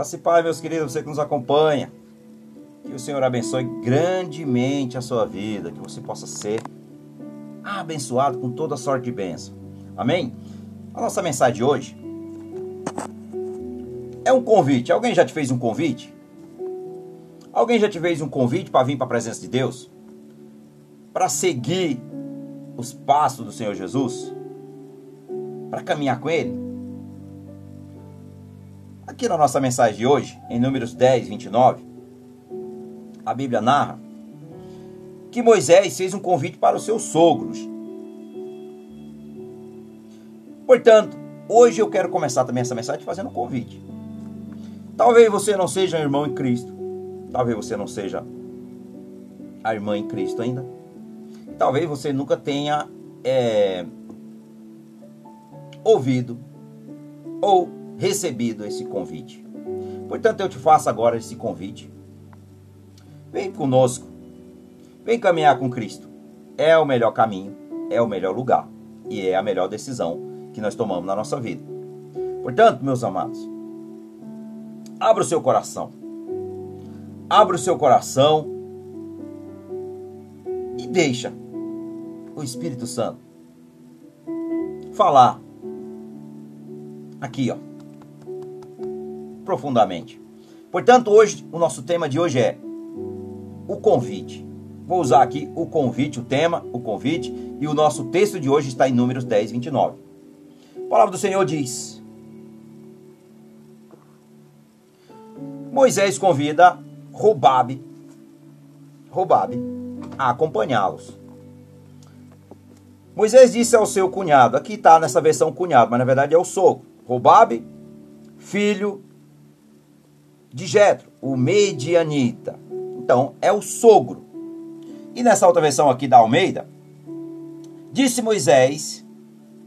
Graça e meus queridos, você que nos acompanha. Que o Senhor abençoe grandemente a sua vida, que você possa ser abençoado com toda sorte de bênção. Amém? A nossa mensagem de hoje é um convite. Alguém já te fez um convite? Alguém já te fez um convite para vir para a presença de Deus? Para seguir os passos do Senhor Jesus? Para caminhar com Ele? Aqui na nossa mensagem de hoje, em Números 10, 29, a Bíblia narra que Moisés fez um convite para os seus sogros. Portanto, hoje eu quero começar também essa mensagem fazendo um convite. Talvez você não seja um irmão em Cristo. Talvez você não seja a irmã em Cristo ainda. Talvez você nunca tenha é, ouvido ou recebido esse convite. Portanto, eu te faço agora esse convite. Vem conosco. Vem caminhar com Cristo. É o melhor caminho, é o melhor lugar e é a melhor decisão que nós tomamos na nossa vida. Portanto, meus amados, abra o seu coração. Abra o seu coração e deixa o Espírito Santo falar aqui, ó, profundamente. Portanto, hoje o nosso tema de hoje é o convite. Vou usar aqui o convite, o tema, o convite, e o nosso texto de hoje está em Números 10, 29. A palavra do Senhor diz: Moisés convida Robabe, Robabe a acompanhá-los. Moisés disse ao seu cunhado, aqui está nessa versão cunhado, mas na verdade é o sogro, Robabe, filho de Jetro, o medianita. Então, é o sogro. E nessa outra versão aqui da Almeida, disse Moisés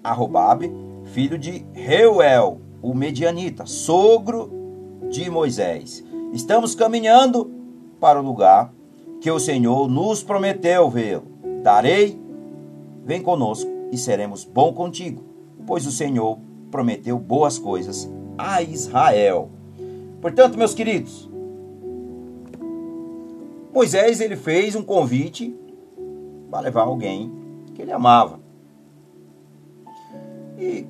a Robabe, filho de Reuel, o medianita, sogro de Moisés. Estamos caminhando para o lugar que o Senhor nos prometeu vê-lo. Darei, vem conosco e seremos bom contigo, pois o Senhor prometeu boas coisas a Israel. Portanto, meus queridos, Moisés ele fez um convite para levar alguém que ele amava. E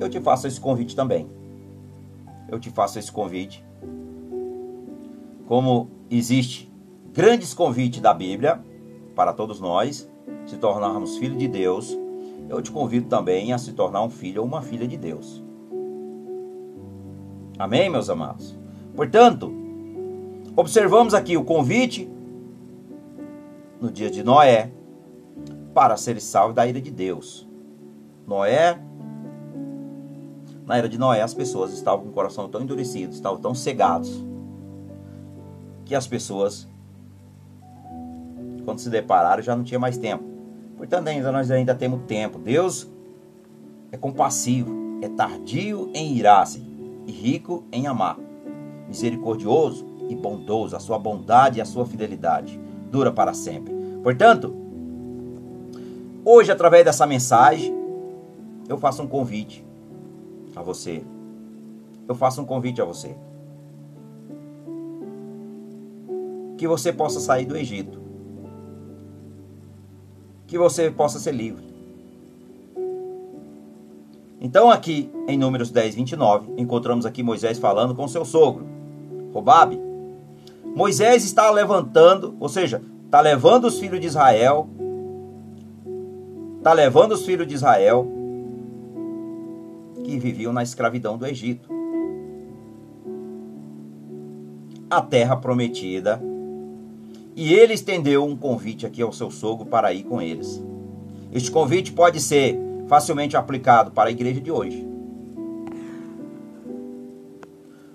eu te faço esse convite também. Eu te faço esse convite. Como existe grandes convites da Bíblia para todos nós se tornarmos filhos de Deus, eu te convido também a se tornar um filho ou uma filha de Deus. Amém, meus amados? Portanto, observamos aqui o convite no dia de Noé para ser salvo da ira de Deus. Noé, na era de Noé, as pessoas estavam com o coração tão endurecido, estavam tão cegados, que as pessoas, quando se depararam, já não tinha mais tempo. Portanto, ainda nós ainda temos tempo. Deus é compassivo, é tardio em irar-se e rico em amar. Misericordioso e bondoso, a sua bondade e a sua fidelidade dura para sempre. Portanto, hoje através dessa mensagem, eu faço um convite a você. Eu faço um convite a você. Que você possa sair do Egito que você possa ser livre. Então, aqui em Números 10, 29, encontramos aqui Moisés falando com seu sogro, Robabe. Moisés está levantando, ou seja, está levando os filhos de Israel, está levando os filhos de Israel que viviam na escravidão do Egito. A terra prometida e ele estendeu um convite aqui ao seu sogro para ir com eles. Este convite pode ser facilmente aplicado para a igreja de hoje.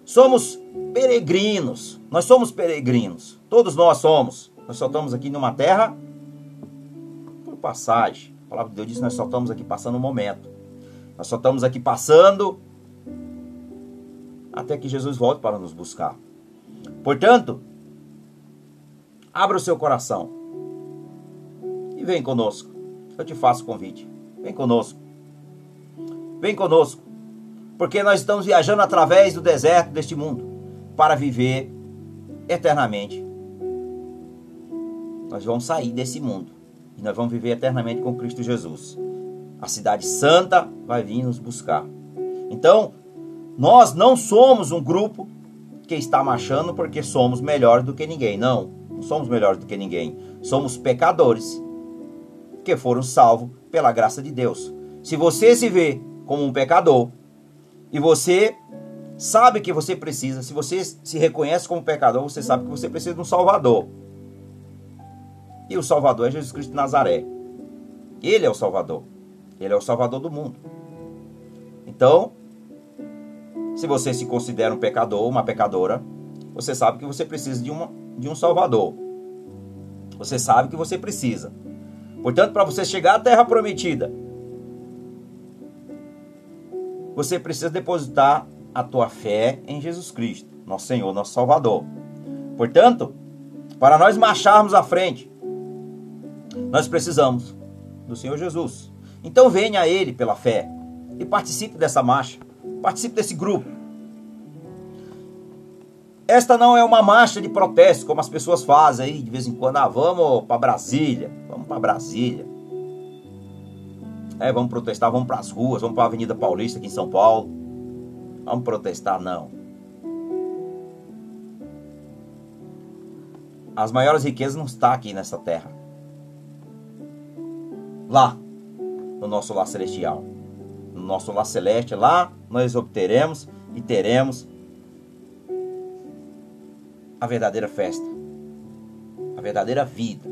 Somos peregrinos. Nós somos peregrinos. Todos nós somos. Nós só estamos aqui numa terra por passagem. A palavra de Deus diz nós só estamos aqui passando um momento. Nós só estamos aqui passando até que Jesus volte para nos buscar. Portanto, Abra o seu coração e vem conosco. Eu te faço convite. Vem conosco. Vem conosco. Porque nós estamos viajando através do deserto deste mundo para viver eternamente. Nós vamos sair desse mundo e nós vamos viver eternamente com Cristo Jesus. A cidade santa vai vir nos buscar. Então, nós não somos um grupo que está marchando porque somos melhores do que ninguém. Não, não somos melhores do que ninguém. Somos pecadores que foram salvos pela graça de Deus. Se você se vê como um pecador e você sabe que você precisa, se você se reconhece como pecador, você sabe que você precisa de um Salvador. E o Salvador é Jesus Cristo de Nazaré. Ele é o Salvador. Ele é o Salvador do mundo. Então, se você se considera um pecador uma pecadora, você sabe que você precisa de, uma, de um Salvador. Você sabe que você precisa. Portanto, para você chegar à terra prometida, você precisa depositar a tua fé em Jesus Cristo, nosso Senhor, nosso Salvador. Portanto, para nós marcharmos à frente, nós precisamos do Senhor Jesus. Então venha a Ele pela fé e participe dessa marcha. Participe desse grupo. Esta não é uma marcha de protesto, como as pessoas fazem aí de vez em quando. Ah, vamos para Brasília. Vamos para Brasília. É, vamos protestar, vamos para as ruas, vamos para a Avenida Paulista aqui em São Paulo. Vamos protestar, não. As maiores riquezas não estão aqui nessa terra. Lá, no nosso lar celestial no nosso lar celeste, lá nós obteremos e teremos a verdadeira festa, a verdadeira vida.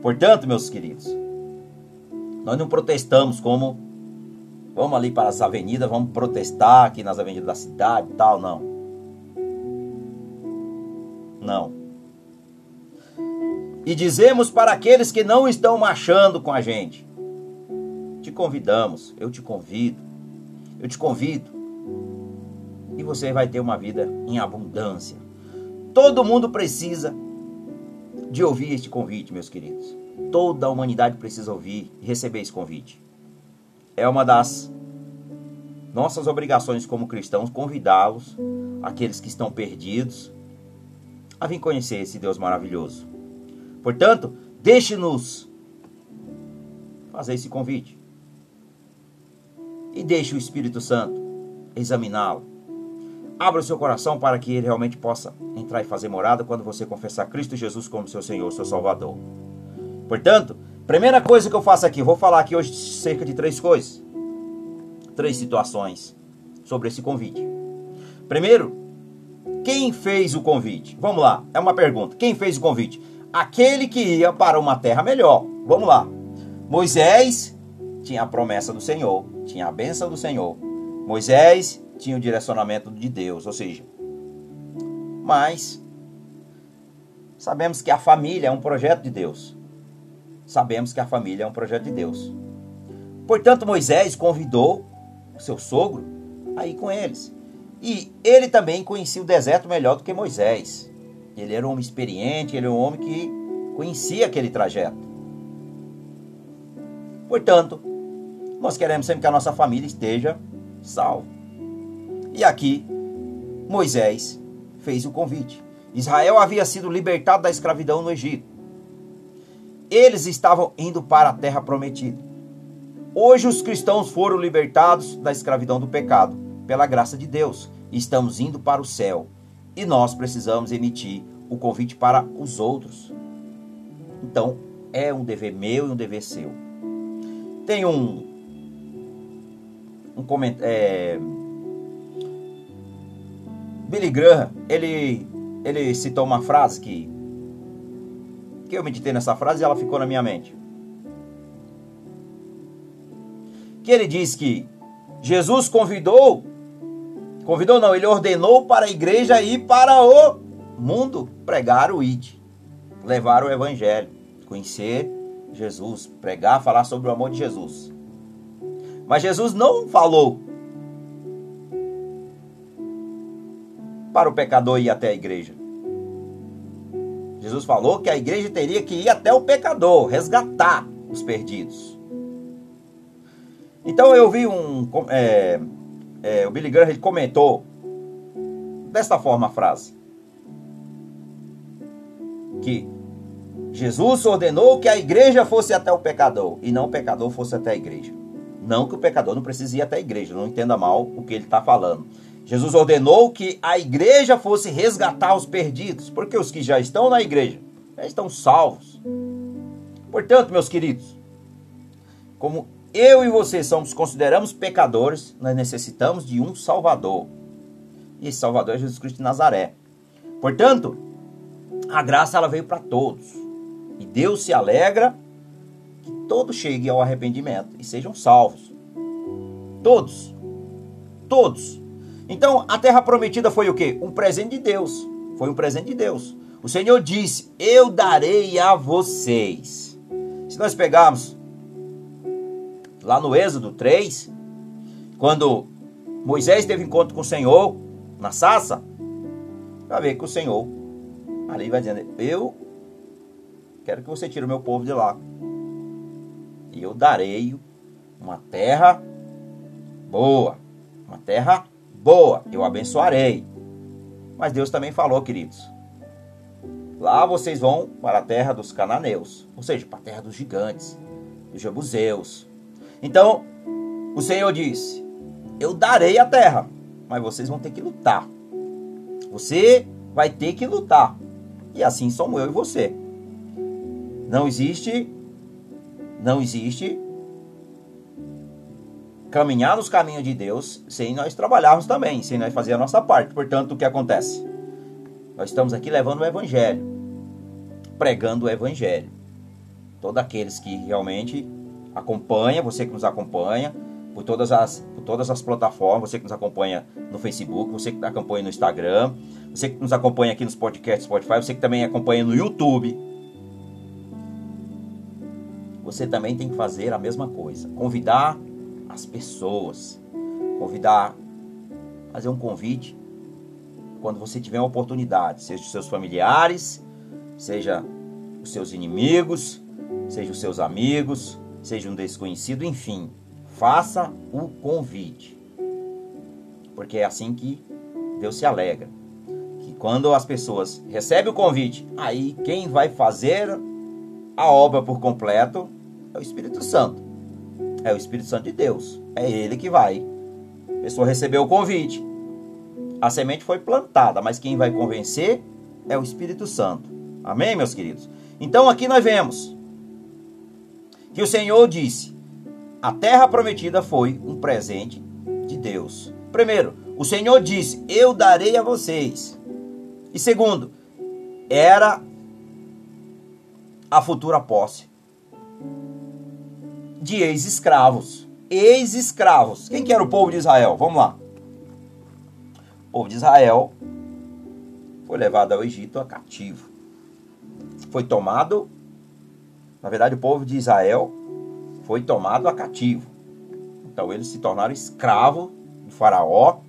Portanto, meus queridos, nós não protestamos como vamos ali para as avenidas, vamos protestar aqui nas avenidas da cidade e tal, não. Não. E dizemos para aqueles que não estão marchando com a gente: te convidamos, eu te convido, eu te convido. E você vai ter uma vida em abundância. Todo mundo precisa de ouvir este convite, meus queridos. Toda a humanidade precisa ouvir e receber esse convite. É uma das nossas obrigações como cristãos convidá-los, aqueles que estão perdidos, a vir conhecer esse Deus maravilhoso. Portanto, deixe-nos fazer esse convite e deixe o Espírito Santo examiná-lo. Abra o seu coração para que ele realmente possa entrar e fazer morada quando você confessar Cristo Jesus como seu Senhor, seu Salvador. Portanto, primeira coisa que eu faço aqui, vou falar aqui hoje cerca de três coisas, três situações sobre esse convite. Primeiro, quem fez o convite? Vamos lá, é uma pergunta. Quem fez o convite? Aquele que ia para uma terra melhor. Vamos lá. Moisés tinha a promessa do Senhor, tinha a bênção do Senhor. Moisés tinha o direcionamento de Deus, ou seja, mas sabemos que a família é um projeto de Deus. Sabemos que a família é um projeto de Deus. Portanto, Moisés convidou o seu sogro a ir com eles. E ele também conhecia o deserto melhor do que Moisés. Ele era um homem experiente, ele era um homem que conhecia aquele trajeto. Portanto, nós queremos sempre que a nossa família esteja salva. E aqui, Moisés fez o convite. Israel havia sido libertado da escravidão no Egito. Eles estavam indo para a terra prometida. Hoje os cristãos foram libertados da escravidão do pecado, pela graça de Deus. Estamos indo para o céu. E nós precisamos emitir o convite para os outros. Então, é um dever meu e um dever seu. Tem um um comentário. É... Billy Graham, ele, ele citou uma frase que, que eu meditei nessa frase e ela ficou na minha mente. Que ele diz que Jesus convidou, convidou não, ele ordenou para a igreja ir para o mundo pregar o ID, levar o evangelho, conhecer Jesus, pregar, falar sobre o amor de Jesus. Mas Jesus não falou para o pecador ir até a igreja. Jesus falou que a igreja teria que ir até o pecador, resgatar os perdidos. Então eu vi um, é, é, o Billy Graham ele comentou desta forma a frase. Que Jesus ordenou que a igreja fosse até o pecador e não o pecador fosse até a igreja. Não que o pecador não precise ir até a igreja, não entenda mal o que ele está falando. Jesus ordenou que a igreja fosse resgatar os perdidos, porque os que já estão na igreja já estão salvos. Portanto, meus queridos, como eu e você somos consideramos pecadores, nós necessitamos de um Salvador. E esse Salvador é Jesus Cristo de Nazaré. Portanto, a graça ela veio para todos. E Deus se alegra todos cheguem ao arrependimento e sejam salvos. Todos. Todos. Então, a terra prometida foi o quê? Um presente de Deus. Foi um presente de Deus. O Senhor disse: Eu darei a vocês. Se nós pegarmos lá no Êxodo 3, quando Moisés teve encontro com o Senhor na Sassa, vai ver que o Senhor ali vai dizendo: Eu quero que você tire o meu povo de lá. E eu darei uma terra boa, uma terra boa, eu abençoarei. Mas Deus também falou, queridos. Lá vocês vão para a terra dos cananeus, ou seja, para a terra dos gigantes, dos jebuseus. Então, o Senhor disse: Eu darei a terra, mas vocês vão ter que lutar. Você vai ter que lutar. E assim somos eu e você. Não existe, não existe caminhar nos caminhos de Deus sem nós trabalharmos também, sem nós fazer a nossa parte. Portanto, o que acontece? Nós estamos aqui levando o Evangelho, pregando o Evangelho. Todos aqueles que realmente acompanham, você que nos acompanha, por todas as, por todas as plataformas, você que nos acompanha no Facebook, você que nos acompanha no Instagram, você que nos acompanha aqui nos podcasts Spotify, você que também acompanha no YouTube você também tem que fazer a mesma coisa. Convidar as pessoas. Convidar, fazer um convite quando você tiver uma oportunidade, seja os seus familiares, seja os seus inimigos, seja os seus amigos, seja um desconhecido, enfim, faça o convite. Porque é assim que Deus se alegra. Que quando as pessoas recebem o convite, aí quem vai fazer a obra por completo é o Espírito Santo. É o Espírito Santo de Deus. É ele que vai. A pessoa recebeu o convite. A semente foi plantada, mas quem vai convencer é o Espírito Santo. Amém, meus queridos? Então aqui nós vemos que o Senhor disse: a terra prometida foi um presente de Deus. Primeiro, o Senhor disse: Eu darei a vocês. E segundo, era a futura posse de ex-escravos. Ex-escravos. Quem que era o povo de Israel? Vamos lá. O povo de Israel foi levado ao Egito a cativo. Foi tomado, na verdade, o povo de Israel foi tomado a cativo. Então eles se tornaram escravos de Faraó.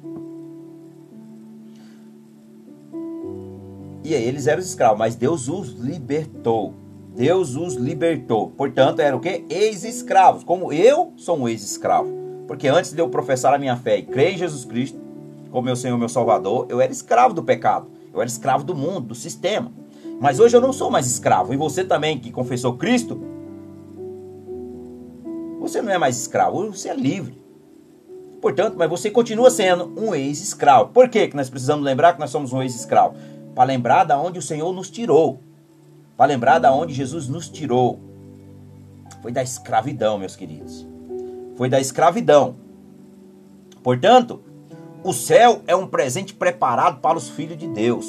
E aí eles eram escravos, mas Deus os libertou. Deus os libertou. Portanto, eram o quê? Ex-escravos. Como eu sou um ex-escravo. Porque antes de eu professar a minha fé e crer em Jesus Cristo como meu Senhor, meu Salvador, eu era escravo do pecado. Eu era escravo do mundo, do sistema. Mas hoje eu não sou mais escravo. E você também que confessou Cristo, você não é mais escravo, você é livre. Portanto, mas você continua sendo um ex-escravo. Por que nós precisamos lembrar que nós somos um ex-escravo? Para lembrar da onde o Senhor nos tirou para lembrar da onde Jesus nos tirou. Foi da escravidão, meus queridos. Foi da escravidão. Portanto, o céu é um presente preparado para os filhos de Deus.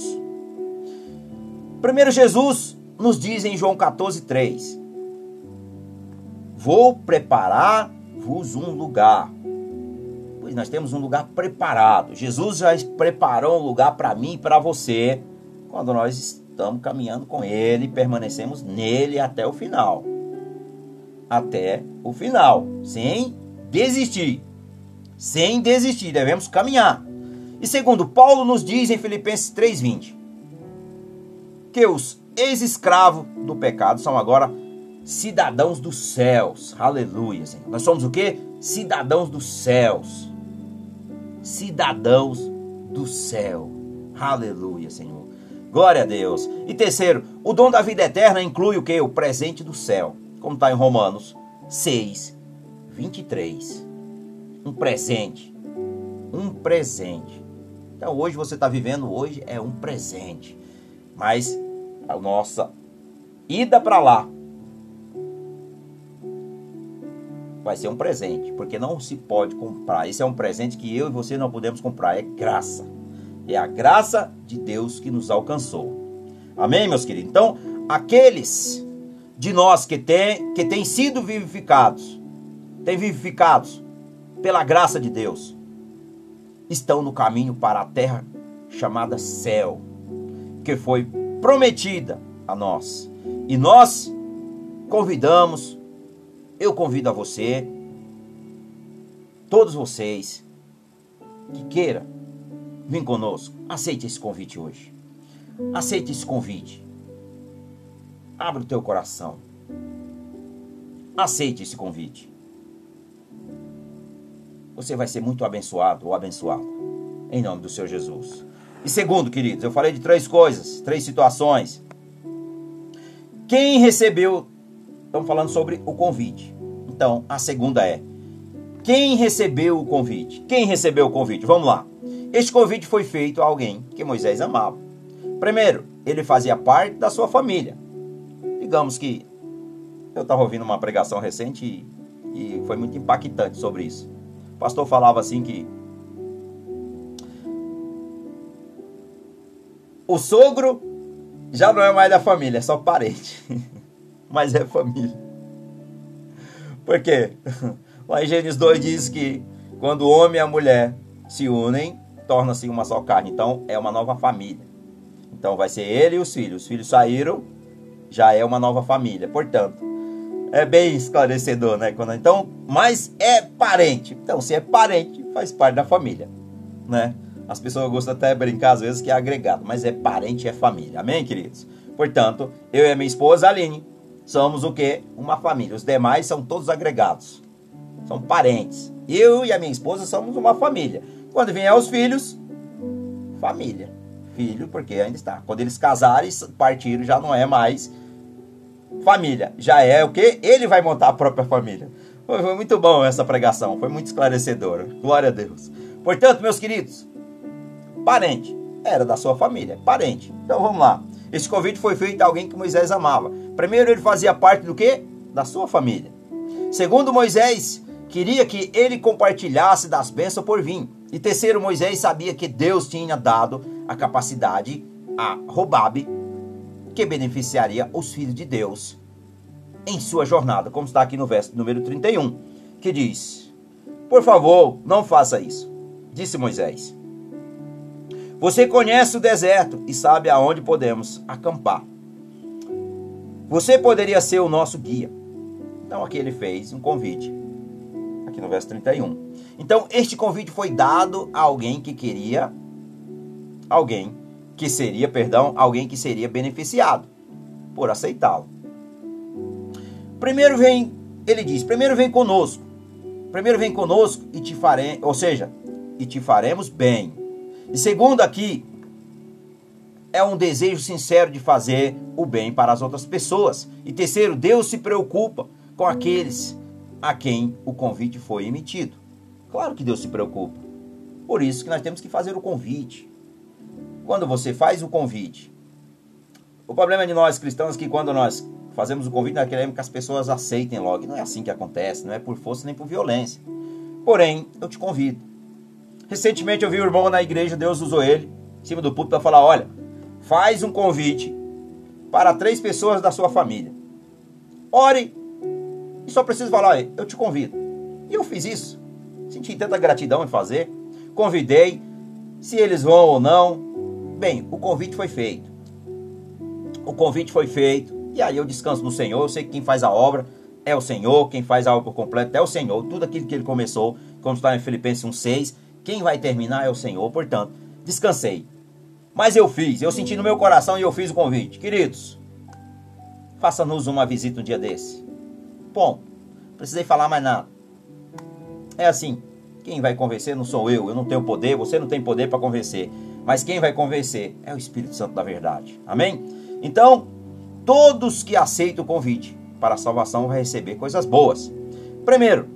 Primeiro Jesus nos diz em João 14:3: Vou preparar-vos um lugar. Pois nós temos um lugar preparado. Jesus já preparou um lugar para mim e para você quando nós estamos caminhando com Ele, permanecemos nele até o final. Até o final, sem desistir. Sem desistir, devemos caminhar. E segundo, Paulo nos diz em Filipenses 3,20 que os ex-escravos do pecado são agora cidadãos dos céus. Aleluia, Senhor. Nós somos o que? Cidadãos dos céus. cidadãos do céu. Aleluia, Senhor. Glória a Deus. E terceiro, o dom da vida eterna inclui o que? O presente do céu. Como está em Romanos 6, 23. Um presente. Um presente. Então hoje você está vivendo, hoje é um presente. Mas a nossa ida para lá vai ser um presente, porque não se pode comprar. Esse é um presente que eu e você não podemos comprar, é graça. É a graça de Deus que nos alcançou. Amém, meus queridos? Então, aqueles de nós que têm que tem sido vivificados, têm vivificados pela graça de Deus, estão no caminho para a terra chamada céu, que foi prometida a nós. E nós convidamos eu convido a você, todos vocês, que queira vir conosco, aceite esse convite hoje. Aceite esse convite. Abra o teu coração. Aceite esse convite. Você vai ser muito abençoado ou abençoado. Em nome do Senhor Jesus. E segundo, queridos, eu falei de três coisas, três situações. Quem recebeu Estamos falando sobre o convite. Então, a segunda é: quem recebeu o convite? Quem recebeu o convite? Vamos lá. Este convite foi feito a alguém que Moisés amava. Primeiro, ele fazia parte da sua família. Digamos que eu estava ouvindo uma pregação recente e, e foi muito impactante sobre isso. O pastor falava assim que o sogro já não é mais da família, é só parente. mas é família. Por quê? Lá em Gênesis 2 diz que quando o homem e a mulher se unem, torna-se uma só carne. Então é uma nova família. Então vai ser ele e os filhos. Os filhos saíram, já é uma nova família. Portanto, é bem esclarecedor, né? Quando, então, mas é parente. Então, se é parente, faz parte da família, né? As pessoas gostam até de brincar às vezes que é agregado, mas é parente, é família. Amém, queridos? Portanto, eu e a minha esposa Aline somos o que? Uma família. Os demais são todos agregados. São parentes. Eu e a minha esposa somos uma família. Quando vier os filhos, família. Filho, porque ainda está. Quando eles casarem, partiram, já não é mais família. Já é o que? Ele vai montar a própria família. Foi, foi muito bom essa pregação. Foi muito esclarecedora. Glória a Deus. Portanto, meus queridos, parente. Era da sua família. Parente. Então vamos lá. Esse convite foi feito a alguém que Moisés amava. Primeiro, ele fazia parte do quê? Da sua família. Segundo, Moisés queria que ele compartilhasse das bênçãos por vir. E terceiro, Moisés sabia que Deus tinha dado a capacidade a Robabe, que beneficiaria os filhos de Deus em sua jornada, como está aqui no verso número 31, que diz: Por favor, não faça isso, disse Moisés. Você conhece o deserto e sabe aonde podemos acampar. Você poderia ser o nosso guia. Então aqui ele fez um convite. Aqui no verso 31. Então este convite foi dado a alguém que queria alguém que seria, perdão, alguém que seria beneficiado por aceitá-lo. Primeiro vem, ele diz, primeiro vem conosco. Primeiro vem conosco e te faremos, ou seja, e te faremos bem. E segundo aqui, é um desejo sincero de fazer o bem para as outras pessoas. E terceiro, Deus se preocupa com aqueles a quem o convite foi emitido. Claro que Deus se preocupa. Por isso que nós temos que fazer o convite. Quando você faz o convite, o problema de nós cristãos é que quando nós fazemos o convite, nós queremos que as pessoas aceitem logo. Não é assim que acontece, não é por força nem por violência. Porém, eu te convido Recentemente eu vi o irmão na igreja, Deus usou ele, em cima do púlpito, para falar: olha, faz um convite para três pessoas da sua família. Ore e só preciso falar: eu te convido. E eu fiz isso. Senti tanta gratidão em fazer. Convidei. Se eles vão ou não. Bem, o convite foi feito. O convite foi feito. E aí eu descanso no Senhor. Eu sei que quem faz a obra é o Senhor. Quem faz a obra por completo é o Senhor. Tudo aquilo que ele começou, como está em Filipenses 1,6 quem vai terminar é o Senhor, portanto, descansei. Mas eu fiz, eu senti no meu coração e eu fiz o convite. Queridos, faça-nos uma visita um dia desse. Bom, precisei falar mais nada. É assim, Quem vai convencer não sou eu, eu não tenho poder, você não tem poder para convencer. Mas quem vai convencer é o Espírito Santo da verdade. Amém? Então, todos que aceitam o convite para a salvação vão receber coisas boas. Primeiro,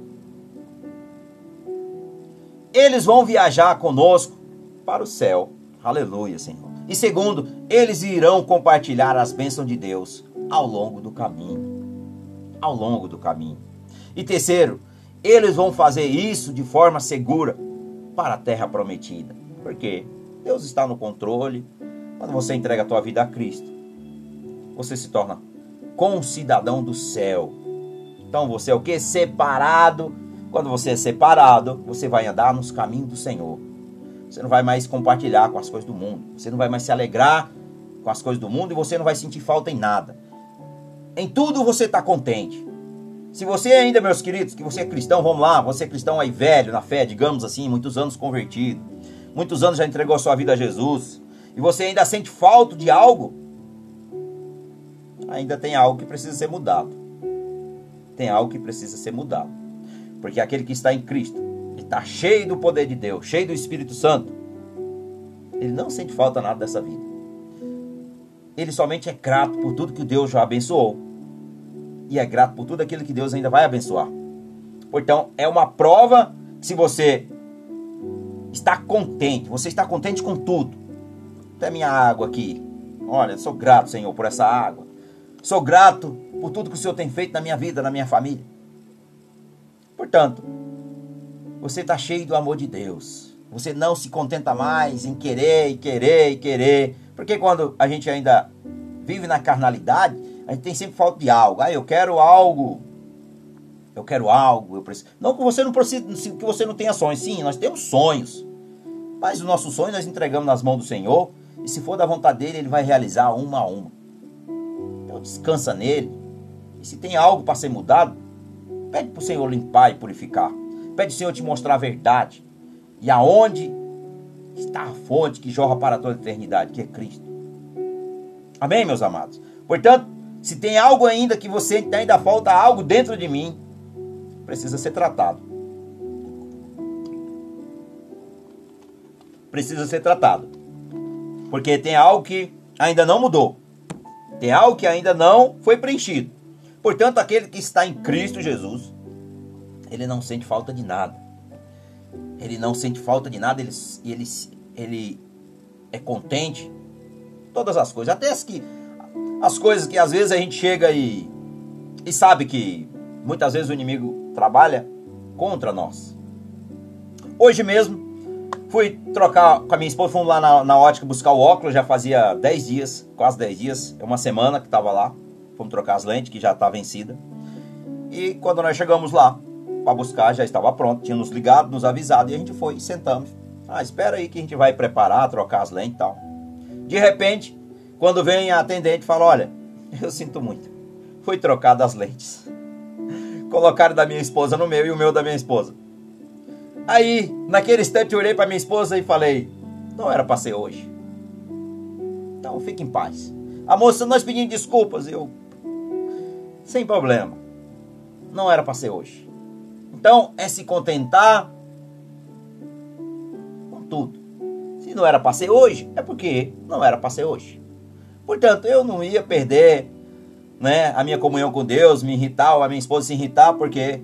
eles vão viajar conosco para o céu. Aleluia, Senhor. E segundo, eles irão compartilhar as bênçãos de Deus ao longo do caminho. Ao longo do caminho. E terceiro, eles vão fazer isso de forma segura para a terra prometida. Porque Deus está no controle. Quando você entrega a tua vida a Cristo, você se torna concidadão do céu. Então você é o que? Separado. Quando você é separado, você vai andar nos caminhos do Senhor. Você não vai mais compartilhar com as coisas do mundo. Você não vai mais se alegrar com as coisas do mundo e você não vai sentir falta em nada. Em tudo você está contente. Se você ainda, meus queridos, que você é cristão, vamos lá, você é cristão aí velho na fé, digamos assim, muitos anos convertido, muitos anos já entregou sua vida a Jesus, e você ainda sente falta de algo, ainda tem algo que precisa ser mudado. Tem algo que precisa ser mudado. Porque aquele que está em Cristo, ele está cheio do poder de Deus, cheio do Espírito Santo, ele não sente falta nada dessa vida. Ele somente é grato por tudo que Deus já abençoou e é grato por tudo aquilo que Deus ainda vai abençoar. Então, é uma prova se você está contente, você está contente com tudo. Até minha água aqui. Olha, sou grato, Senhor, por essa água. Sou grato por tudo que o Senhor tem feito na minha vida, na minha família. Portanto, você está cheio do amor de Deus. Você não se contenta mais em querer e querer e querer. Porque quando a gente ainda vive na carnalidade, a gente tem sempre falta de algo. Ah, eu quero algo. Eu quero algo. Eu preciso. Não que você não precisa, que você não tenha sonhos. Sim, nós temos sonhos. Mas os nossos sonhos nós entregamos nas mãos do Senhor. E se for da vontade dele, ele vai realizar uma a uma. Então descansa nele. E se tem algo para ser mudado, pede para o Senhor limpar e purificar. Pede ao Senhor te mostrar a verdade. E aonde está a fonte que jorra para toda a eternidade, que é Cristo. Amém, meus amados? Portanto, se tem algo ainda que você ainda falta algo dentro de mim, precisa ser tratado. Precisa ser tratado. Porque tem algo que ainda não mudou. Tem algo que ainda não foi preenchido. Portanto, aquele que está em Cristo Jesus, ele não sente falta de nada. Ele não sente falta de nada, ele, ele, ele é contente. Todas as coisas, até as que as coisas que às vezes a gente chega e, e sabe que muitas vezes o inimigo trabalha contra nós. Hoje mesmo, fui trocar com a minha esposa, fomos lá na, na ótica buscar o óculos, já fazia 10 dias, quase 10 dias, é uma semana que estava lá. Fomos trocar as lentes, que já está vencida. E quando nós chegamos lá para buscar, já estava pronto, tinha nos ligado, nos avisado, e a gente foi sentamos. Ah, espera aí que a gente vai preparar, trocar as lentes e tal. De repente, quando vem a atendente fala, olha, eu sinto muito. Foi trocado as lentes. Colocaram da minha esposa no meu e o meu da minha esposa. Aí, naquele instante, eu olhei para minha esposa e falei: Não era para ser hoje. Então, fique em paz. A moça, nós pedimos desculpas. Eu, sem problema. Não era para ser hoje. Então, é se contentar com tudo. Se não era para ser hoje, é porque não era para ser hoje. Portanto, eu não ia perder né, a minha comunhão com Deus, me irritar, ou a minha esposa se irritar, porque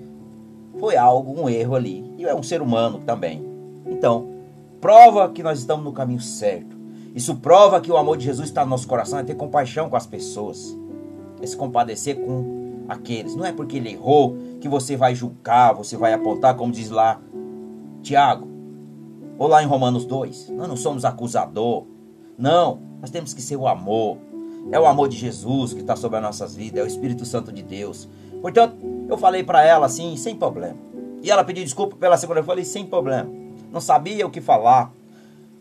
foi algo, um erro ali. E é um ser humano também. Então, prova que nós estamos no caminho certo. Isso prova que o amor de Jesus está no nosso coração, é ter compaixão com as pessoas. É se compadecer com aqueles. Não é porque ele errou que você vai julgar, você vai apontar, como diz lá Tiago. Ou lá em Romanos 2. Nós não somos acusador. Não, nós temos que ser o amor. É o amor de Jesus que está sobre as nossas vidas, é o Espírito Santo de Deus. Portanto, eu falei para ela assim, sem problema. E ela pediu desculpa pela segunda vez, eu falei, sem problema. Não sabia o que falar.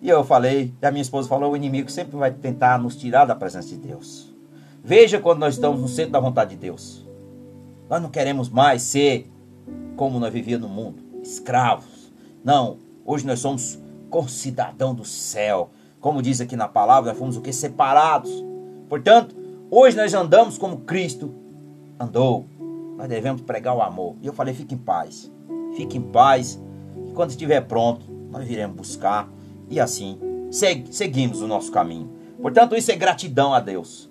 E eu falei, e a minha esposa falou, o inimigo sempre vai tentar nos tirar da presença de Deus. Veja quando nós estamos no centro da vontade de Deus. Nós não queremos mais ser como nós vivíamos no mundo, escravos. Não, hoje nós somos concidadão do céu. Como diz aqui na palavra, nós fomos o que? Separados. Portanto, hoje nós andamos como Cristo andou. Nós devemos pregar o amor. E eu falei, fique em paz. Fique em paz. Quando estiver pronto, nós viremos buscar e assim seguimos o nosso caminho. Portanto, isso é gratidão a Deus.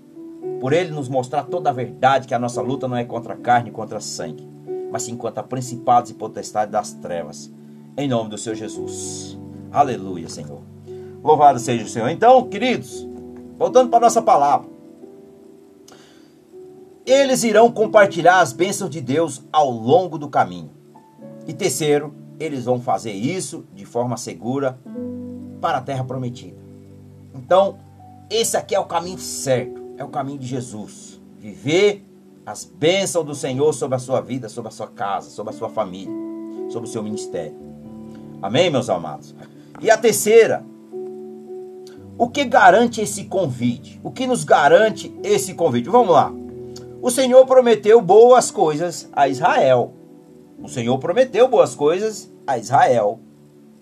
Por Ele nos mostrar toda a verdade que a nossa luta não é contra a carne e contra sangue, mas sim contra principados e potestades das trevas. Em nome do Senhor Jesus. Aleluia, Senhor. Louvado seja o Senhor. Então, queridos, voltando para a nossa palavra. Eles irão compartilhar as bênçãos de Deus ao longo do caminho. E terceiro, eles vão fazer isso de forma segura para a terra prometida. Então, esse aqui é o caminho certo, é o caminho de Jesus. Viver as bênçãos do Senhor sobre a sua vida, sobre a sua casa, sobre a sua família, sobre o seu ministério. Amém, meus amados? E a terceira, o que garante esse convite? O que nos garante esse convite? Vamos lá. O Senhor prometeu boas coisas a Israel. O Senhor prometeu boas coisas a Israel.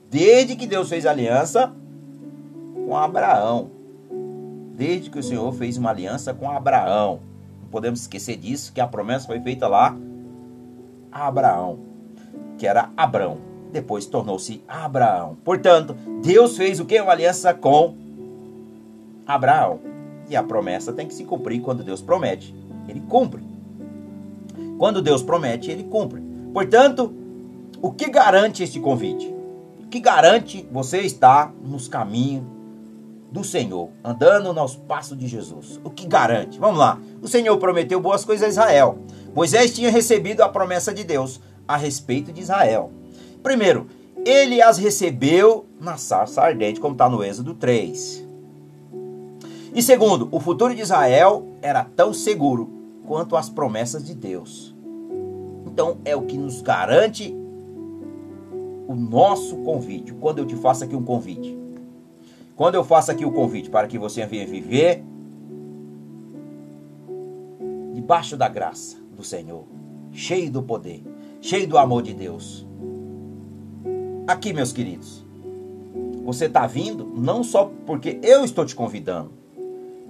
Desde que Deus fez aliança com Abraão. Desde que o Senhor fez uma aliança com Abraão. Não podemos esquecer disso, que a promessa foi feita lá a Abraão, que era Abrão. Depois tornou-se Abraão. Portanto, Deus fez o que? Uma aliança com Abraão. E a promessa tem que se cumprir quando Deus promete. Ele cumpre. Quando Deus promete, ele cumpre. Portanto, o que garante este convite? O que garante você estar nos caminhos do Senhor, andando nos passos de Jesus? O que garante? Vamos lá. O Senhor prometeu boas coisas a Israel. Moisés tinha recebido a promessa de Deus a respeito de Israel. Primeiro, ele as recebeu na sarça ardente, como está no Êxodo 3. E segundo, o futuro de Israel era tão seguro quanto as promessas de Deus. Então é o que nos garante o nosso convite. Quando eu te faço aqui um convite. Quando eu faço aqui o convite para que você venha viver debaixo da graça do Senhor, cheio do poder, cheio do amor de Deus. Aqui, meus queridos, você está vindo não só porque eu estou te convidando,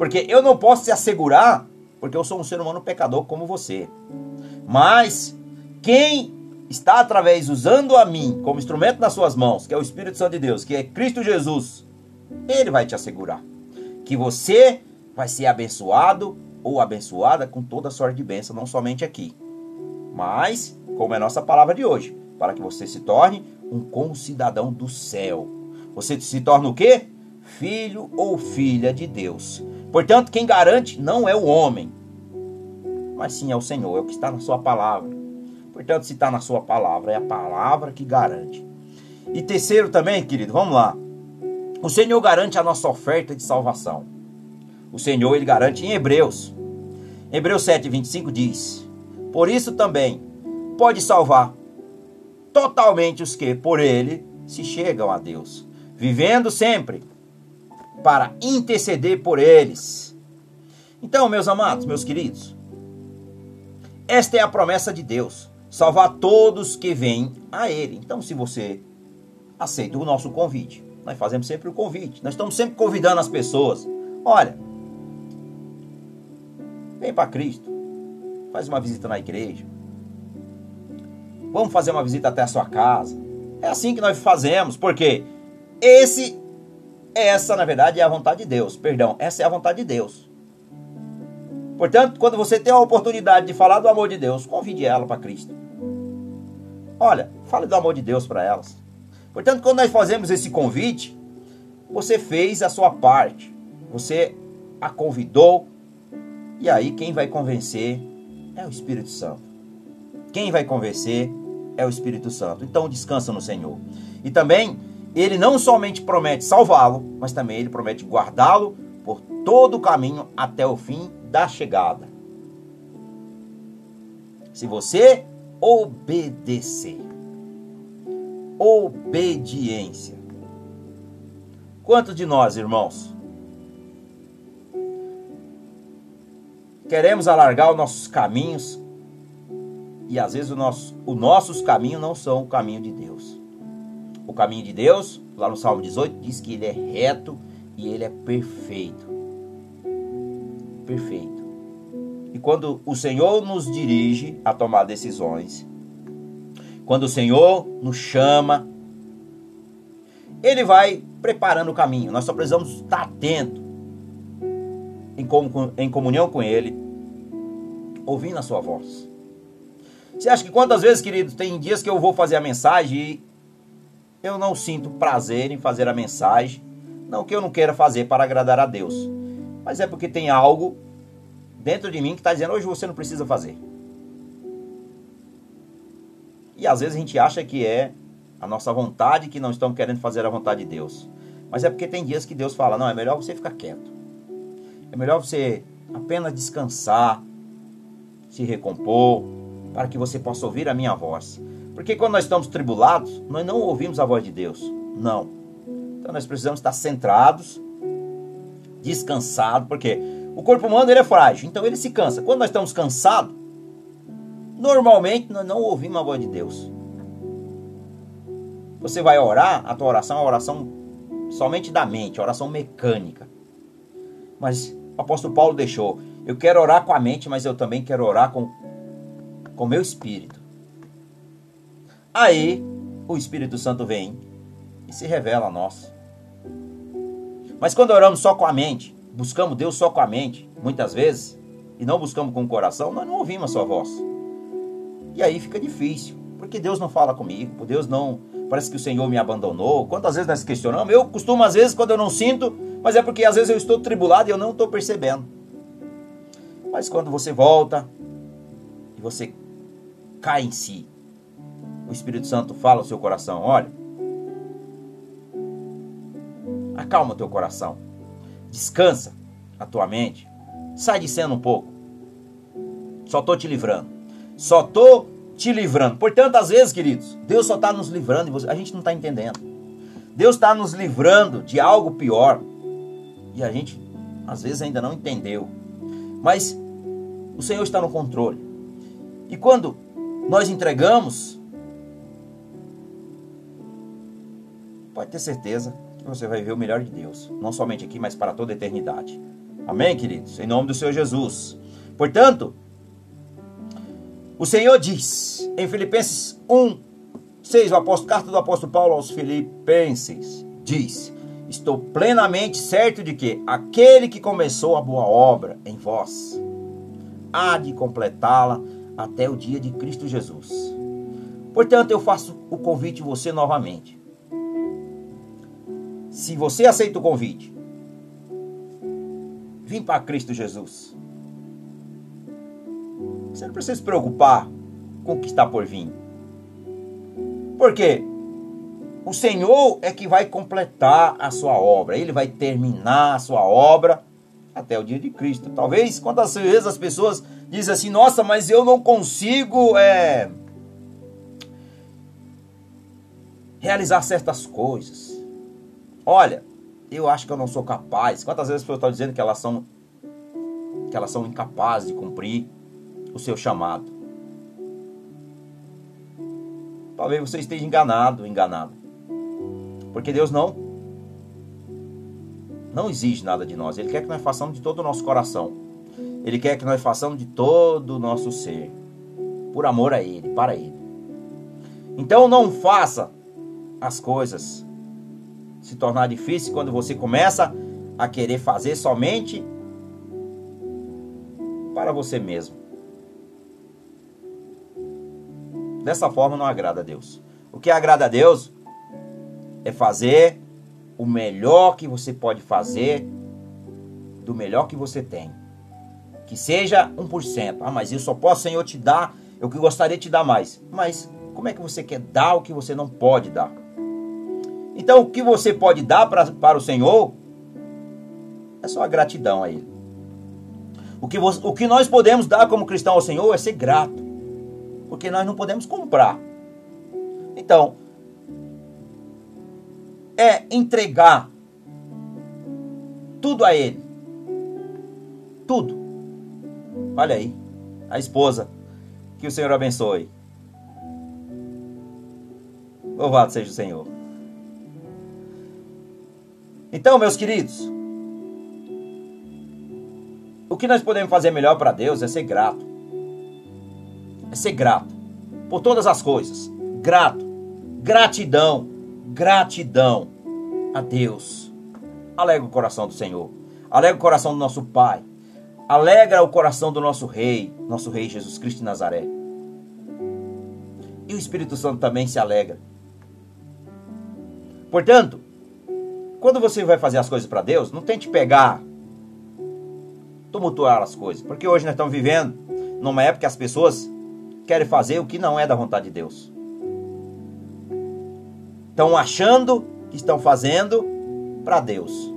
porque eu não posso te assegurar, porque eu sou um ser humano pecador como você. Mas quem está através usando a mim como instrumento nas suas mãos, que é o Espírito Santo de Deus, que é Cristo Jesus, ele vai te assegurar que você vai ser abençoado ou abençoada com toda sorte de bênção, não somente aqui, mas como é nossa palavra de hoje, para que você se torne um concidadão do céu. Você se torna o quê? Filho ou filha de Deus. Portanto, quem garante não é o homem, mas sim é o Senhor, é o que está na sua palavra. Portanto, se está na sua palavra, é a palavra que garante. E terceiro também, querido, vamos lá. O Senhor garante a nossa oferta de salvação. O Senhor, ele garante em Hebreus. Hebreus 7, 25 diz: Por isso também pode salvar totalmente os que, por ele, se chegam a Deus, vivendo sempre para interceder por eles. Então, meus amados, meus queridos, esta é a promessa de Deus: salvar todos que vêm a Ele. Então, se você aceita o nosso convite, nós fazemos sempre o convite, nós estamos sempre convidando as pessoas: olha, vem para Cristo, faz uma visita na igreja, vamos fazer uma visita até a sua casa. É assim que nós fazemos, porque esse essa, na verdade, é a vontade de Deus. Perdão, essa é a vontade de Deus. Portanto, quando você tem a oportunidade de falar do amor de Deus, convide ela para Cristo. Olha, fale do amor de Deus para elas. Portanto, quando nós fazemos esse convite, você fez a sua parte. Você a convidou. E aí quem vai convencer é o Espírito Santo. Quem vai convencer é o Espírito Santo. Então descansa no Senhor. E também ele não somente promete salvá-lo, mas também ele promete guardá-lo por todo o caminho até o fim da chegada. Se você obedecer. Obediência. Quantos de nós, irmãos, queremos alargar os nossos caminhos e às vezes o nosso, os nossos caminhos não são o caminho de Deus? O caminho de Deus, lá no Salmo 18, diz que ele é reto e ele é perfeito. Perfeito. E quando o Senhor nos dirige a tomar decisões, quando o Senhor nos chama ele vai preparando o caminho. Nós só precisamos estar atento em, comunhão com ele, ouvindo a sua voz. Você acha que quantas vezes, queridos, tem dias que eu vou fazer a mensagem eu não sinto prazer em fazer a mensagem, não que eu não queira fazer para agradar a Deus, mas é porque tem algo dentro de mim que está dizendo hoje você não precisa fazer. E às vezes a gente acha que é a nossa vontade que não estamos querendo fazer a vontade de Deus. Mas é porque tem dias que Deus fala: não, é melhor você ficar quieto. É melhor você apenas descansar, se recompor, para que você possa ouvir a minha voz. Porque quando nós estamos tribulados, nós não ouvimos a voz de Deus. Não. Então nós precisamos estar centrados, descansados, porque o corpo humano ele é frágil, então ele se cansa. Quando nós estamos cansados, normalmente nós não ouvimos a voz de Deus. Você vai orar, a tua oração é uma oração somente da mente, oração mecânica. Mas o apóstolo Paulo deixou, eu quero orar com a mente, mas eu também quero orar com com meu espírito. Aí o Espírito Santo vem e se revela a nós. Mas quando oramos só com a mente, buscamos Deus só com a mente, muitas vezes, e não buscamos com o coração, nós não ouvimos a sua voz. E aí fica difícil, porque Deus não fala comigo, Deus não. Parece que o Senhor me abandonou. Quantas vezes nós questionamos? Eu costumo, às vezes, quando eu não sinto, mas é porque às vezes eu estou tribulado e eu não estou percebendo. Mas quando você volta e você cai em si, o Espírito Santo fala ao seu coração: olha, acalma o teu coração, descansa a tua mente, sai de cena um pouco. Só estou te livrando, só estou te livrando. Portanto, às vezes, queridos, Deus só está nos livrando e a gente não está entendendo. Deus está nos livrando de algo pior e a gente às vezes ainda não entendeu. Mas o Senhor está no controle. E quando nós entregamos, pode ter certeza que você vai ver o melhor de Deus, não somente aqui, mas para toda a eternidade. Amém, queridos? Em nome do Senhor Jesus. Portanto, o Senhor diz em Filipenses 1, 6, o apóstolo, carta do apóstolo Paulo aos Filipenses, diz: Estou plenamente certo de que aquele que começou a boa obra em vós há de completá-la até o dia de Cristo Jesus. Portanto, eu faço o convite a você novamente se você aceita o convite, vim para Cristo Jesus. Você não precisa se preocupar com o que está por vir. Porque o Senhor é que vai completar a sua obra, ele vai terminar a sua obra até o dia de Cristo. Talvez quantas vezes as pessoas dizem assim: Nossa, mas eu não consigo é, realizar certas coisas. Olha, eu acho que eu não sou capaz. Quantas vezes as pessoas estão dizendo que elas são que elas são incapazes de cumprir o seu chamado? Talvez você esteja enganado, enganado. Porque Deus não não exige nada de nós. Ele quer que nós façamos de todo o nosso coração. Ele quer que nós façamos de todo o nosso ser. Por amor a Ele, para Ele. Então não faça as coisas se tornar difícil quando você começa a querer fazer somente para você mesmo. Dessa forma não agrada a Deus. O que agrada a Deus é fazer o melhor que você pode fazer do melhor que você tem. Que seja 1%. Ah, mas eu só posso, Senhor, te dar eu que gostaria de te dar mais. Mas como é que você quer dar o que você não pode dar? Então, o que você pode dar pra, para o Senhor é só a gratidão a Ele. O que, você, o que nós podemos dar como cristão ao Senhor é ser grato, porque nós não podemos comprar. Então, é entregar tudo a Ele. Tudo. Olha aí, a esposa. Que o Senhor abençoe. Louvado seja o Senhor. Então, meus queridos, o que nós podemos fazer melhor para Deus é ser grato. É ser grato por todas as coisas. Grato. Gratidão. Gratidão. a Deus. Alegra o coração do Senhor. Alegra o coração do nosso Pai. Alegra o coração do nosso Rei, nosso Rei Jesus Cristo de Nazaré. E o Espírito Santo também se alegra. Portanto, quando você vai fazer as coisas para Deus, não tente pegar, tumultuar as coisas. Porque hoje nós estamos vivendo numa época que as pessoas querem fazer o que não é da vontade de Deus. Estão achando que estão fazendo para Deus.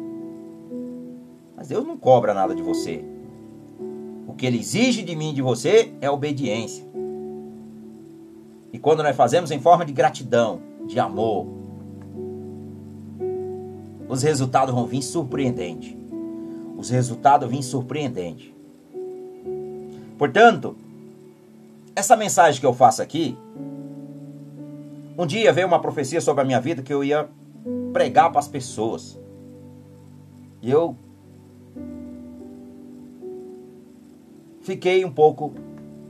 Mas Deus não cobra nada de você. O que Ele exige de mim e de você é obediência. E quando nós fazemos em forma de gratidão, de amor, os resultados vão vir surpreendentes. Os resultados vêm surpreendentes. Portanto, essa mensagem que eu faço aqui, um dia veio uma profecia sobre a minha vida que eu ia pregar para as pessoas. E eu fiquei um pouco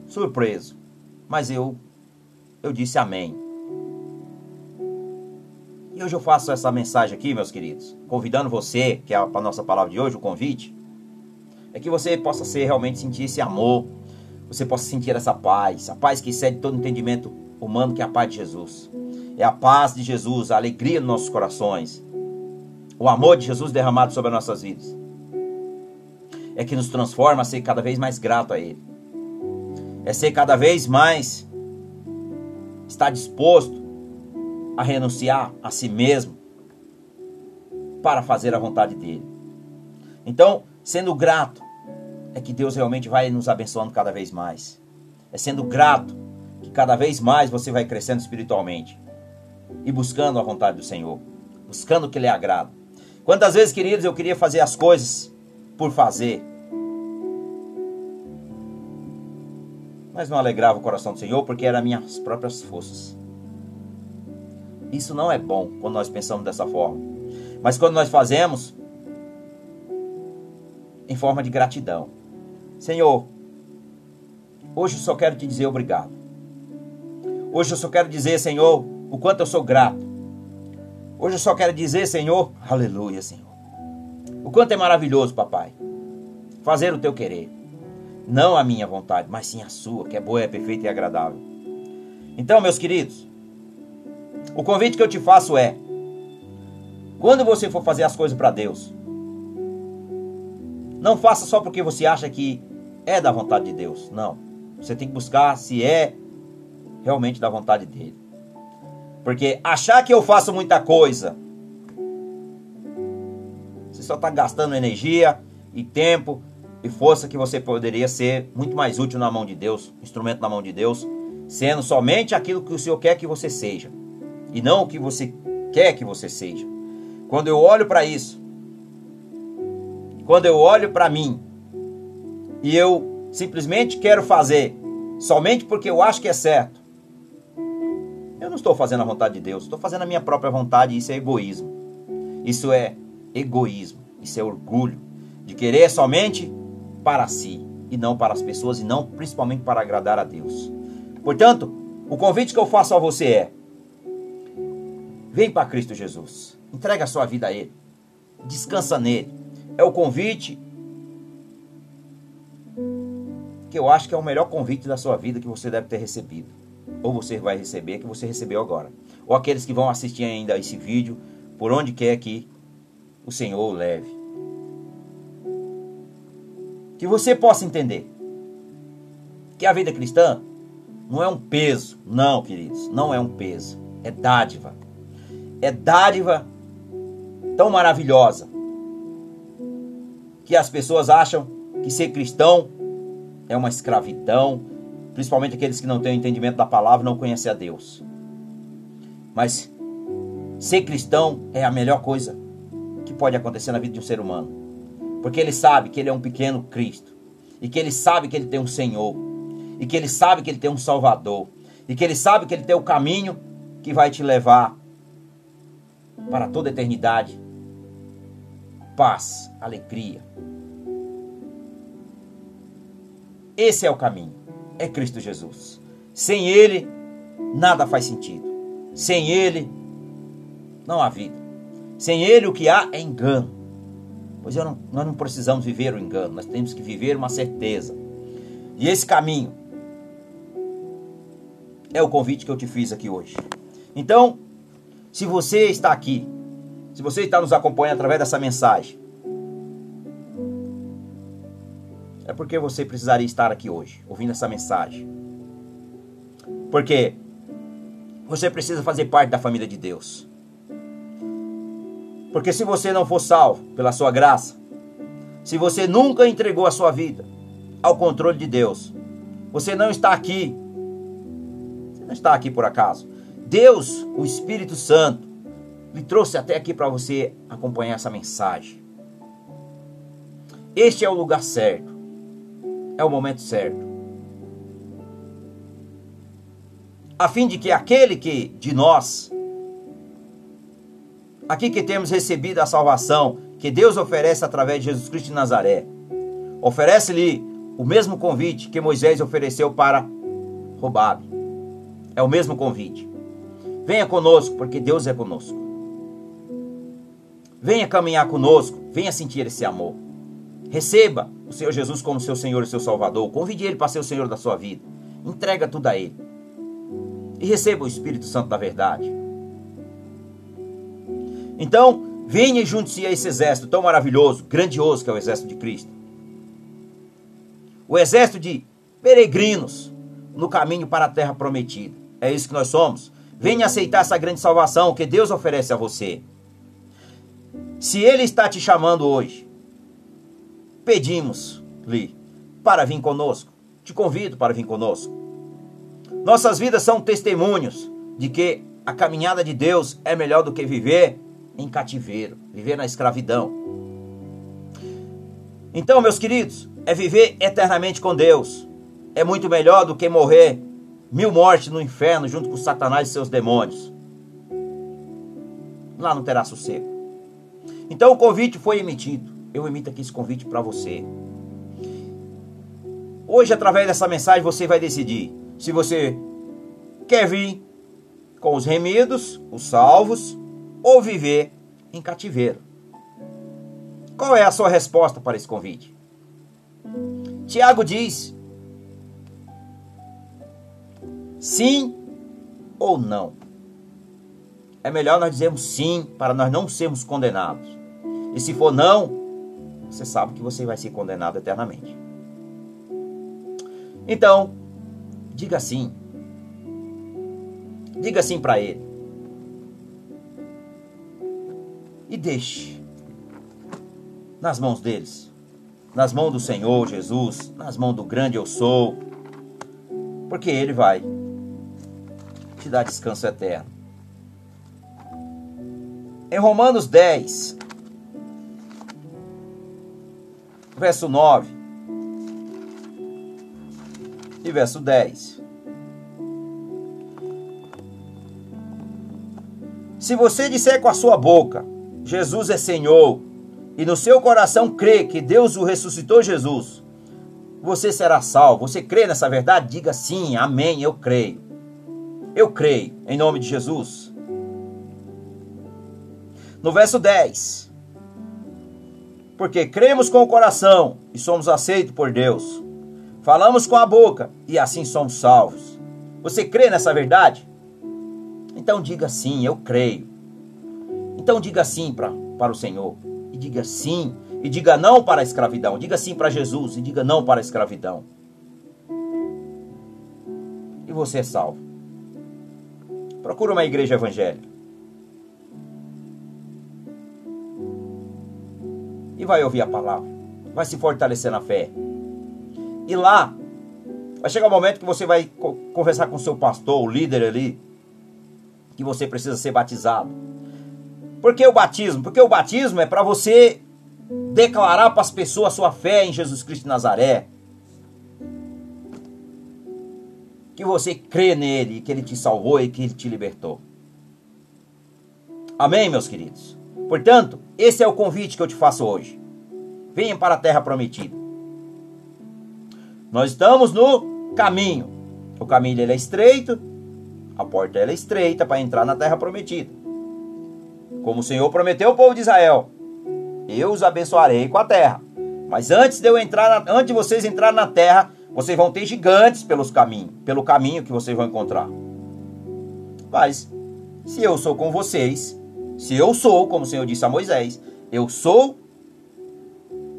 surpreso, mas eu eu disse amém. E hoje eu faço essa mensagem aqui, meus queridos, convidando você, que é a nossa palavra de hoje, o convite, é que você possa ser realmente sentir esse amor, você possa sentir essa paz, a paz que excede todo entendimento humano, que é a paz de Jesus. É a paz de Jesus, a alegria nos nossos corações, o amor de Jesus derramado sobre as nossas vidas. É que nos transforma a ser cada vez mais grato a Ele. É ser cada vez mais estar disposto a renunciar a si mesmo para fazer a vontade dele. Então, sendo grato, é que Deus realmente vai nos abençoando cada vez mais. É sendo grato que cada vez mais você vai crescendo espiritualmente e buscando a vontade do Senhor, buscando o que lhe agrada. Quantas vezes, queridos, eu queria fazer as coisas por fazer, mas não alegrava o coração do Senhor porque eram minhas próprias forças. Isso não é bom quando nós pensamos dessa forma. Mas quando nós fazemos em forma de gratidão. Senhor, hoje eu só quero te dizer obrigado. Hoje eu só quero dizer, Senhor, o quanto eu sou grato. Hoje eu só quero dizer, Senhor, aleluia, Senhor. O quanto é maravilhoso, papai, fazer o teu querer. Não a minha vontade, mas sim a sua, que é boa, é perfeita e agradável. Então, meus queridos, o convite que eu te faço é: quando você for fazer as coisas para Deus, não faça só porque você acha que é da vontade de Deus. Não. Você tem que buscar se é realmente da vontade dele. Porque achar que eu faço muita coisa, você só está gastando energia e tempo e força que você poderia ser muito mais útil na mão de Deus, instrumento na mão de Deus, sendo somente aquilo que o Senhor quer que você seja e não o que você quer que você seja. Quando eu olho para isso, quando eu olho para mim e eu simplesmente quero fazer somente porque eu acho que é certo, eu não estou fazendo a vontade de Deus, estou fazendo a minha própria vontade e isso é egoísmo. Isso é egoísmo, isso é orgulho de querer somente para si e não para as pessoas e não principalmente para agradar a Deus. Portanto, o convite que eu faço a você é: Vem para Cristo Jesus. Entrega a sua vida a Ele. Descansa nele. É o convite que eu acho que é o melhor convite da sua vida que você deve ter recebido. Ou você vai receber, que você recebeu agora. Ou aqueles que vão assistir ainda esse vídeo, por onde quer que o Senhor o leve. Que você possa entender que a vida cristã não é um peso. Não, queridos, não é um peso. É dádiva é dádiva tão maravilhosa que as pessoas acham que ser cristão é uma escravidão, principalmente aqueles que não têm o entendimento da palavra, não conhecem a Deus. Mas ser cristão é a melhor coisa que pode acontecer na vida de um ser humano, porque ele sabe que ele é um pequeno Cristo. E que ele sabe que ele tem um Senhor. E que ele sabe que ele tem um Salvador. E que ele sabe que ele tem o caminho que vai te levar para toda eternidade. Paz, alegria. Esse é o caminho. É Cristo Jesus. Sem Ele, nada faz sentido. Sem Ele, não há vida. Sem ele, o que há é engano. Pois não, nós não precisamos viver o engano, nós temos que viver uma certeza. E esse caminho é o convite que eu te fiz aqui hoje. Então, se você está aqui, se você está nos acompanhando através dessa mensagem, é porque você precisaria estar aqui hoje, ouvindo essa mensagem. Porque você precisa fazer parte da família de Deus. Porque se você não for salvo pela sua graça, se você nunca entregou a sua vida ao controle de Deus, você não está aqui. Você não está aqui por acaso. Deus, o Espírito Santo, lhe trouxe até aqui para você acompanhar essa mensagem. Este é o lugar certo. É o momento certo. A fim de que aquele que de nós aqui que temos recebido a salvação que Deus oferece através de Jesus Cristo de Nazaré, oferece-lhe o mesmo convite que Moisés ofereceu para Robabe. É o mesmo convite. Venha conosco, porque Deus é conosco. Venha caminhar conosco, venha sentir esse amor. Receba o Senhor Jesus como seu Senhor e seu Salvador. Convide Ele para ser o Senhor da sua vida. Entrega tudo a Ele. E receba o Espírito Santo da verdade. Então, venha e junte-se a esse exército tão maravilhoso, grandioso que é o exército de Cristo. O exército de peregrinos no caminho para a terra prometida. É isso que nós somos. Venha aceitar essa grande salvação que Deus oferece a você. Se Ele está te chamando hoje, pedimos-lhe para vir conosco. Te convido para vir conosco. Nossas vidas são testemunhos de que a caminhada de Deus é melhor do que viver em cativeiro, viver na escravidão. Então, meus queridos, é viver eternamente com Deus. É muito melhor do que morrer mil mortes no inferno junto com Satanás e seus demônios. Lá não terá sossego. Então o convite foi emitido. Eu emito aqui esse convite para você. Hoje, através dessa mensagem, você vai decidir se você quer vir com os remidos, os salvos, ou viver em cativeiro. Qual é a sua resposta para esse convite? Tiago diz: sim ou não. É melhor nós dizermos sim para nós não sermos condenados. E se for não, você sabe que você vai ser condenado eternamente. Então, diga sim. Diga sim para ele. e deixe nas mãos deles, nas mãos do Senhor Jesus, nas mãos do grande eu sou, porque Ele vai te dar descanso eterno. Em Romanos 10, verso 9 e verso 10. Se você disser com a sua boca, Jesus é Senhor, e no seu coração crê que Deus o ressuscitou Jesus, você será salvo. Você crê nessa verdade? Diga sim, amém, eu creio. Eu creio, em nome de Jesus. No verso 10. Porque cremos com o coração e somos aceitos por Deus. Falamos com a boca e assim somos salvos. Você crê nessa verdade? Então diga sim, eu creio. Então diga sim pra, para o Senhor. E diga sim. E diga não para a escravidão. Diga sim para Jesus. E diga não para a escravidão. E você é salvo. Procura uma igreja evangélica. E vai ouvir a palavra. Vai se fortalecer na fé. E lá, vai chegar um momento que você vai conversar com o seu pastor, o líder ali, que você precisa ser batizado. Por que o batismo? Porque o batismo é para você declarar para as pessoas a sua fé em Jesus Cristo de Nazaré. Que você crê nele, que ele te salvou e que ele te libertou. Amém, meus queridos? Portanto, esse é o convite que eu te faço hoje. Venha para a terra prometida. Nós estamos no caminho. O caminho ele é estreito, a porta é estreita para entrar na terra prometida. Como o Senhor prometeu ao povo de Israel, eu os abençoarei com a terra. Mas antes de eu entrar, na, antes de vocês entrarem na terra, vocês vão ter gigantes pelos caminhos, pelo caminho que vocês vão encontrar. Mas se eu sou com vocês, se eu sou, como o Senhor disse a Moisés, eu sou,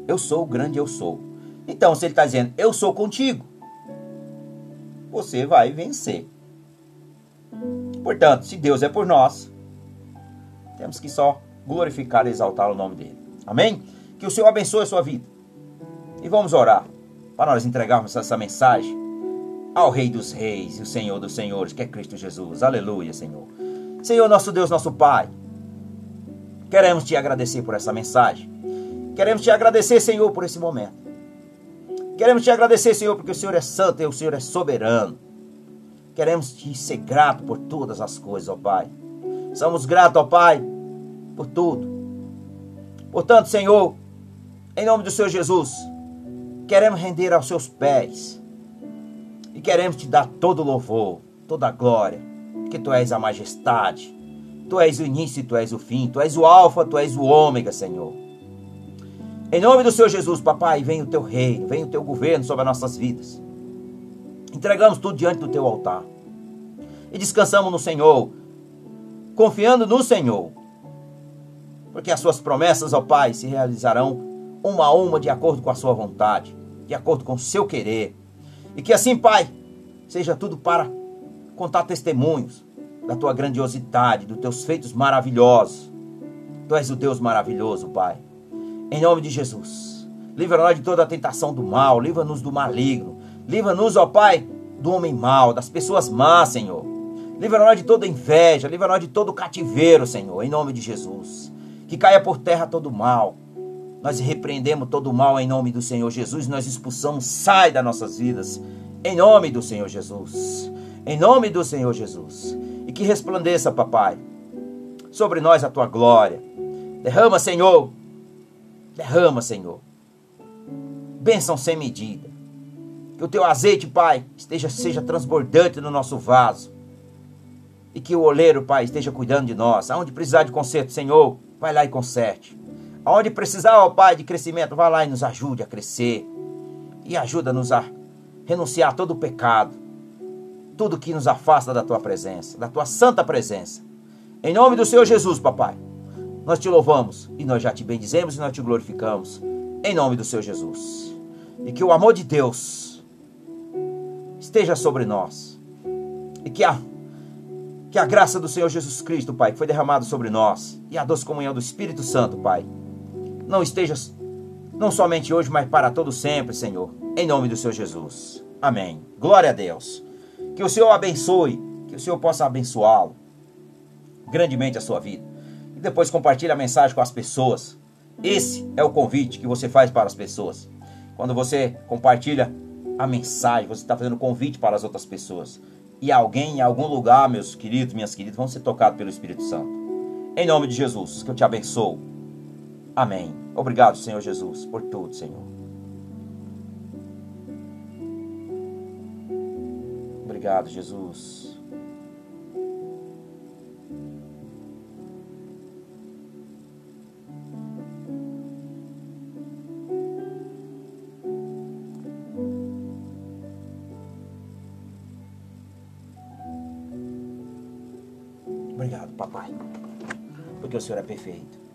eu sou o grande eu sou. Então, se ele está dizendo, eu sou contigo, você vai vencer. Portanto, se Deus é por nós, temos que só glorificar e exaltar o nome dele. Amém? Que o Senhor abençoe a sua vida. E vamos orar para nós entregarmos essa mensagem ao Rei dos Reis e o Senhor dos Senhores, que é Cristo Jesus. Aleluia, Senhor. Senhor, nosso Deus, nosso Pai, queremos te agradecer por essa mensagem. Queremos te agradecer, Senhor, por esse momento. Queremos te agradecer, Senhor, porque o Senhor é santo e o Senhor é soberano. Queremos te ser grato por todas as coisas, ó Pai. Somos gratos, ó Pai, por tudo. Portanto, Senhor, em nome do Senhor Jesus, queremos render aos seus pés e queremos te dar todo o louvor, toda a glória, porque tu és a majestade, tu és o início e tu és o fim, tu és o alfa, tu és o ômega, Senhor. Em nome do Senhor Jesus, papai, vem o teu reino, vem o teu governo sobre as nossas vidas. Entregamos tudo diante do teu altar. E descansamos no Senhor, confiando no Senhor. Porque as suas promessas, ó Pai, se realizarão uma a uma de acordo com a sua vontade, de acordo com o seu querer. E que assim, Pai, seja tudo para contar testemunhos da tua grandiosidade, dos teus feitos maravilhosos. Tu és o Deus maravilhoso, Pai. Em nome de Jesus. Livra-nos de toda a tentação do mal, livra-nos do maligno. Livra-nos, ó Pai, do homem mau, das pessoas más, Senhor. Livra-nos de toda inveja, livra-nos de todo cativeiro, Senhor, em nome de Jesus. Que caia por terra todo mal. Nós repreendemos todo mal em nome do Senhor Jesus, nós expulsamos, sai das nossas vidas, em nome do Senhor Jesus. Em nome do Senhor Jesus. E que resplandeça, papai, sobre nós a tua glória. Derrama, Senhor, Derrama, Senhor. Bênção sem medida. Que o teu azeite, Pai, esteja seja transbordante no nosso vaso. E que o oleiro, Pai, esteja cuidando de nós. Aonde precisar de conserto, Senhor, vai lá e conserte. Aonde precisar, ó Pai, de crescimento, vai lá e nos ajude a crescer. E ajuda-nos a renunciar a todo o pecado. Tudo que nos afasta da tua presença, da tua santa presença. Em nome do Senhor Jesus, papai. Nós te louvamos e nós já te bendizemos e nós te glorificamos. Em nome do Senhor Jesus. E que o amor de Deus esteja sobre nós. E que a, que a graça do Senhor Jesus Cristo, Pai, que foi derramado sobre nós, e a doce comunhão do Espírito Santo, Pai, não esteja não somente hoje, mas para todo sempre, Senhor. Em nome do Senhor Jesus. Amém. Glória a Deus. Que o Senhor abençoe, que o Senhor possa abençoá-lo grandemente a sua vida e depois compartilhe a mensagem com as pessoas. Esse é o convite que você faz para as pessoas. Quando você compartilha a mensagem, você está fazendo convite para as outras pessoas. E alguém em algum lugar, meus queridos, minhas queridas, vão ser tocados pelo Espírito Santo. Em nome de Jesus, que eu te abençoo. Amém. Obrigado, Senhor Jesus, por tudo, Senhor. Obrigado, Jesus. Obrigado, papai. Porque o Senhor é perfeito.